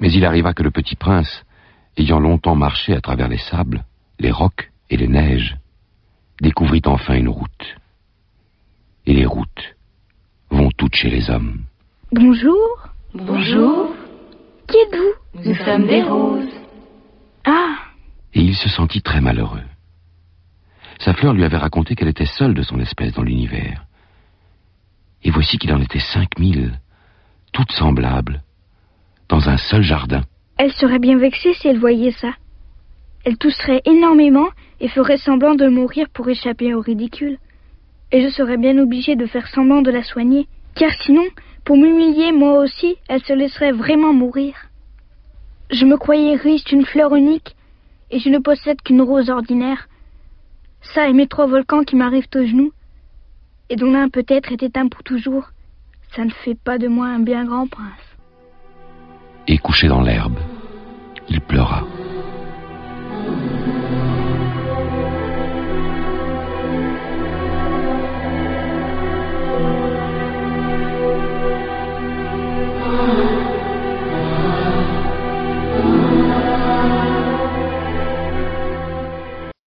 Mais il arriva que le petit prince, ayant longtemps marché à travers les sables, les rocs et les neiges, découvrit enfin une route. Et les routes vont toutes chez les hommes. Bonjour. Bonjour. Qui êtes-vous? Nous sommes des roses. Ah, Et il se sentit très malheureux. Sa fleur lui avait raconté qu'elle était seule de son espèce dans l'univers. Et voici qu'il en était cinq mille, toutes semblables, dans un seul jardin. elle serait bien vexée si elle voyait ça. Elle tousserait énormément et ferait semblant de mourir pour échapper au ridicule. Et je serais bien obligée de faire semblant de la soigner, car sinon, pour m'humilier moi aussi, elle se laisserait vraiment mourir. Je me croyais riche d'une fleur unique, et je ne possède qu'une rose ordinaire. Ça et mes trois volcans qui m'arrivent aux genoux, et dont l'un peut-être est éteint pour toujours, ça ne fait pas de moi un bien grand prince. Et couché dans l'herbe.